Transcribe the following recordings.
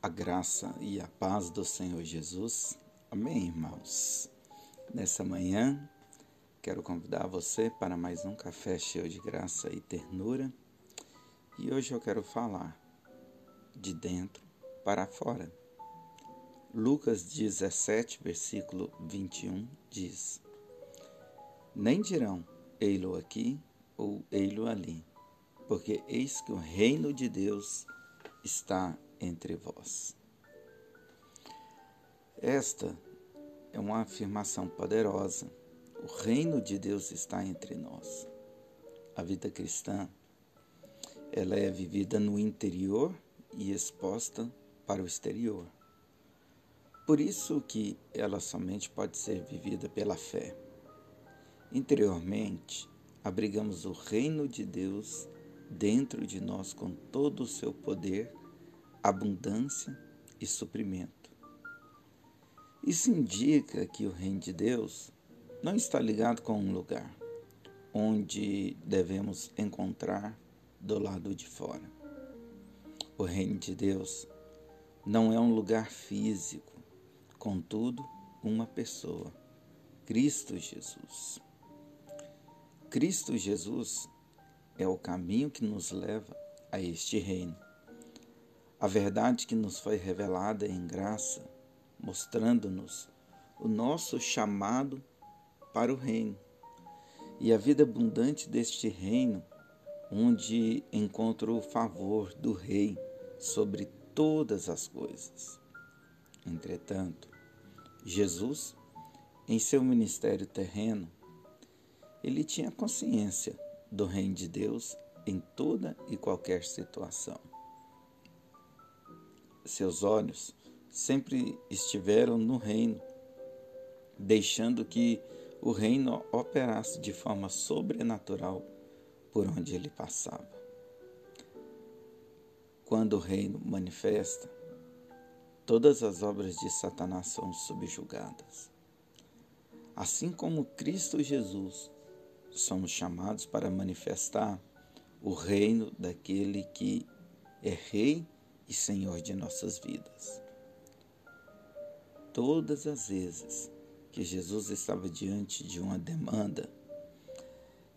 A graça e a paz do Senhor Jesus. Amém, irmãos. Nessa manhã, quero convidar você para mais um café cheio de graça e ternura. E hoje eu quero falar de dentro para fora. Lucas 17, versículo 21 diz: Nem dirão, ei-lo aqui ou ei-lo ali, porque eis que o reino de Deus está entre vós. Esta é uma afirmação poderosa. O reino de Deus está entre nós. A vida cristã ela é vivida no interior e exposta para o exterior. Por isso que ela somente pode ser vivida pela fé. Interiormente, abrigamos o reino de Deus dentro de nós com todo o seu poder abundância e suprimento. Isso indica que o reino de Deus não está ligado com um lugar onde devemos encontrar do lado de fora. O reino de Deus não é um lugar físico, contudo, uma pessoa, Cristo Jesus. Cristo Jesus é o caminho que nos leva a este reino. A verdade que nos foi revelada em graça, mostrando-nos o nosso chamado para o reino e a vida abundante deste reino, onde encontro o favor do Rei sobre todas as coisas. Entretanto, Jesus, em seu ministério terreno, ele tinha consciência do reino de Deus em toda e qualquer situação seus olhos sempre estiveram no reino, deixando que o reino operasse de forma sobrenatural por onde ele passava. Quando o reino manifesta, todas as obras de Satanás são subjugadas. Assim como Cristo Jesus, somos chamados para manifestar o reino daquele que é Rei e Senhor de nossas vidas. Todas as vezes que Jesus estava diante de uma demanda,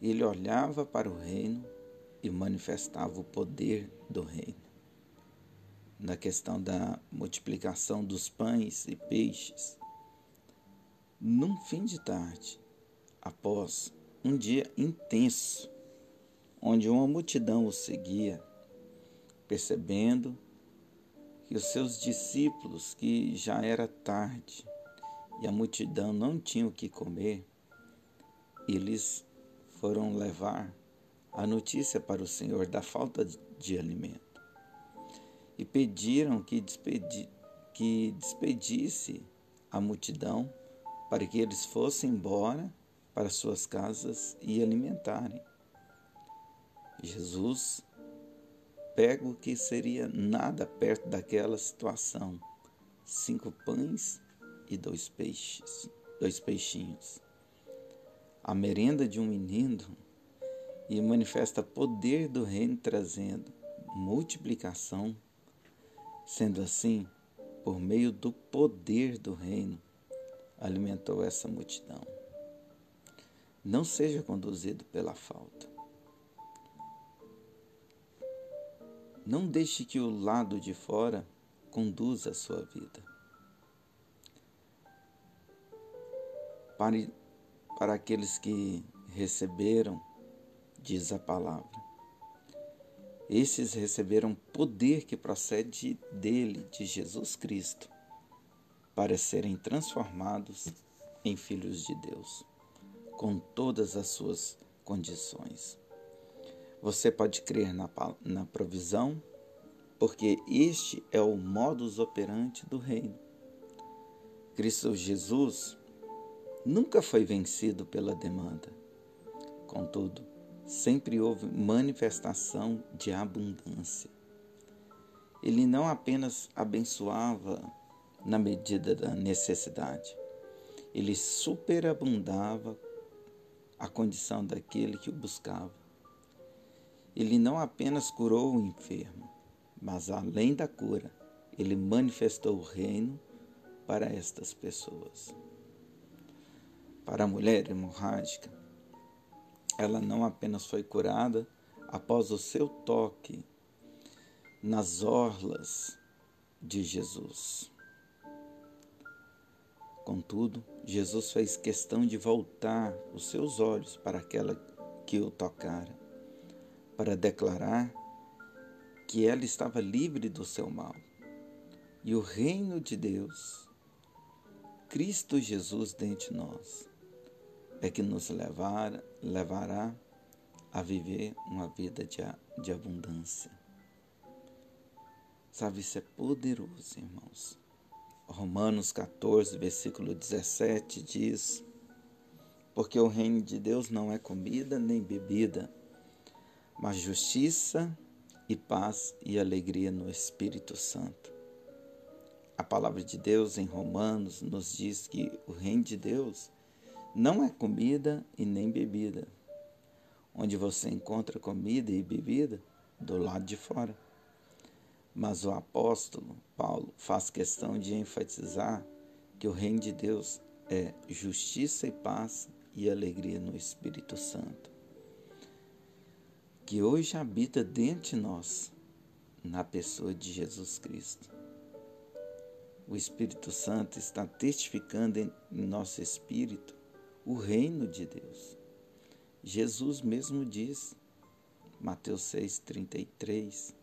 ele olhava para o reino e manifestava o poder do reino. Na questão da multiplicação dos pães e peixes, num fim de tarde, após um dia intenso, onde uma multidão o seguia, percebendo que os seus discípulos, que já era tarde e a multidão não tinha o que comer, eles foram levar a notícia para o Senhor da falta de alimento e pediram que, despedi, que despedisse a multidão para que eles fossem embora para suas casas e alimentarem. Jesus pega o que seria nada perto daquela situação: cinco pães e dois peixes, dois peixinhos. A merenda de um menino e manifesta poder do reino trazendo multiplicação. Sendo assim, por meio do poder do reino, alimentou essa multidão. Não seja conduzido pela falta. Não deixe que o lado de fora conduza a sua vida. Para, para aqueles que receberam, diz a palavra, esses receberam poder que procede dele, de Jesus Cristo, para serem transformados em filhos de Deus, com todas as suas condições. Você pode crer na, na provisão, porque este é o modus operandi do reino. Cristo Jesus nunca foi vencido pela demanda. Contudo, sempre houve manifestação de abundância. Ele não apenas abençoava na medida da necessidade, ele superabundava a condição daquele que o buscava. Ele não apenas curou o enfermo, mas além da cura, ele manifestou o reino para estas pessoas. Para a mulher hemorrágica, ela não apenas foi curada após o seu toque nas orlas de Jesus. Contudo, Jesus fez questão de voltar os seus olhos para aquela que o tocara, para declarar que ela estava livre do seu mal. E o reino de Deus, Cristo Jesus dentro de nós, é que nos levar, levará a viver uma vida de, de abundância. Sabe, isso é poderoso, irmãos. Romanos 14, versículo 17 diz: Porque o reino de Deus não é comida nem bebida, mas justiça e paz e alegria no Espírito Santo. A palavra de Deus em Romanos nos diz que o reino de Deus não é comida e nem bebida, onde você encontra comida e bebida do lado de fora. Mas o apóstolo Paulo faz questão de enfatizar que o reino de Deus é justiça e paz e alegria no Espírito Santo, que hoje habita dentro de nós, na pessoa de Jesus Cristo. O Espírito Santo está testificando em nosso espírito o reino de Deus. Jesus mesmo diz, Mateus 6,33,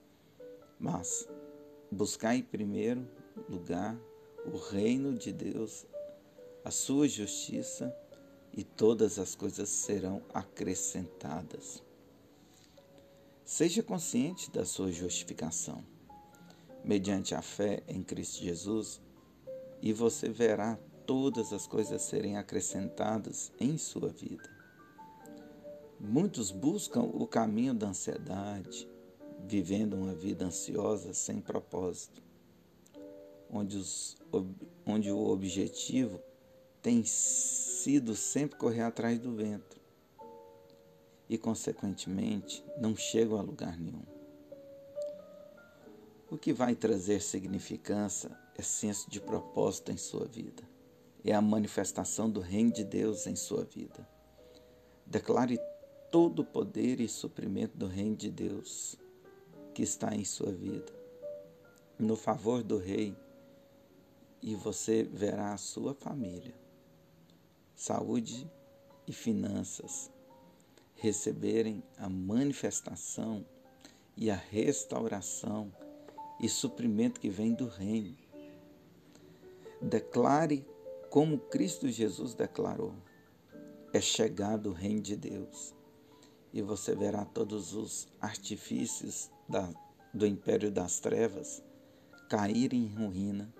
mas buscai em primeiro lugar o reino de Deus, a sua justiça, e todas as coisas serão acrescentadas. Seja consciente da sua justificação, mediante a fé em Cristo Jesus, e você verá todas as coisas serem acrescentadas em sua vida. Muitos buscam o caminho da ansiedade, vivendo uma vida ansiosa sem propósito, onde, os, onde o objetivo tem sido sempre correr atrás do vento e, consequentemente, não chegam a lugar nenhum. O que vai trazer significância é senso de propósito em sua vida. É a manifestação do reino de Deus em sua vida. Declare todo o poder e suprimento do reino de Deus que está em sua vida, no favor do Rei, e você verá a sua família, saúde e finanças receberem a manifestação e a restauração e suprimento que vem do Reino. Declare como Cristo Jesus declarou: é chegado o Reino de Deus e você verá todos os artifícios da, do império das trevas caírem em ruína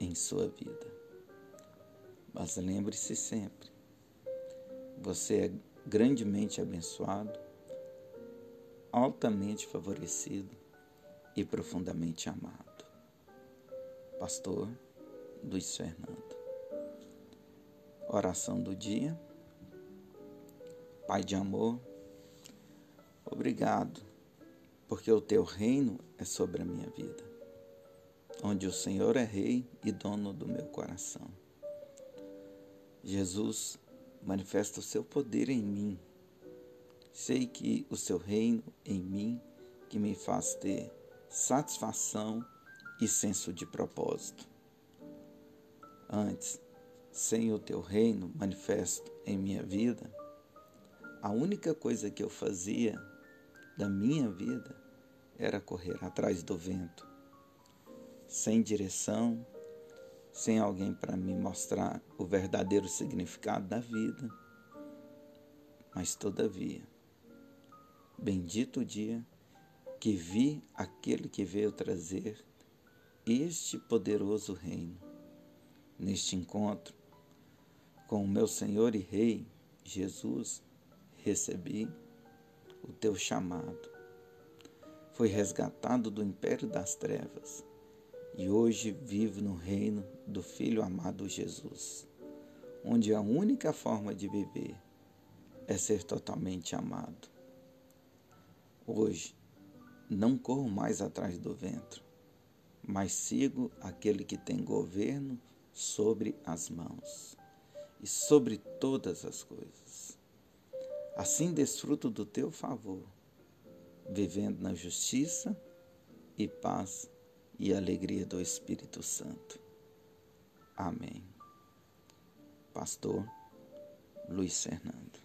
em sua vida. Mas lembre-se sempre, você é grandemente abençoado, altamente favorecido e profundamente amado. Pastor Luiz Fernando. Oração do dia. Pai de amor, Obrigado, porque o teu reino é sobre a minha vida, onde o Senhor é rei e dono do meu coração. Jesus, manifesta o seu poder em mim. Sei que o seu reino em mim que me faz ter satisfação e senso de propósito. Antes, sem o teu reino manifesto em minha vida, a única coisa que eu fazia da minha vida era correr atrás do vento, sem direção, sem alguém para me mostrar o verdadeiro significado da vida. Mas, todavia, bendito o dia que vi aquele que veio trazer este poderoso reino. Neste encontro com o meu Senhor e Rei Jesus, recebi o teu chamado. Foi resgatado do império das trevas e hoje vivo no reino do Filho amado Jesus, onde a única forma de viver é ser totalmente amado. Hoje, não corro mais atrás do ventre, mas sigo aquele que tem governo sobre as mãos e sobre todas as coisas. Assim desfruto do teu favor, vivendo na justiça e paz e a alegria do Espírito Santo. Amém. Pastor Luiz Fernando.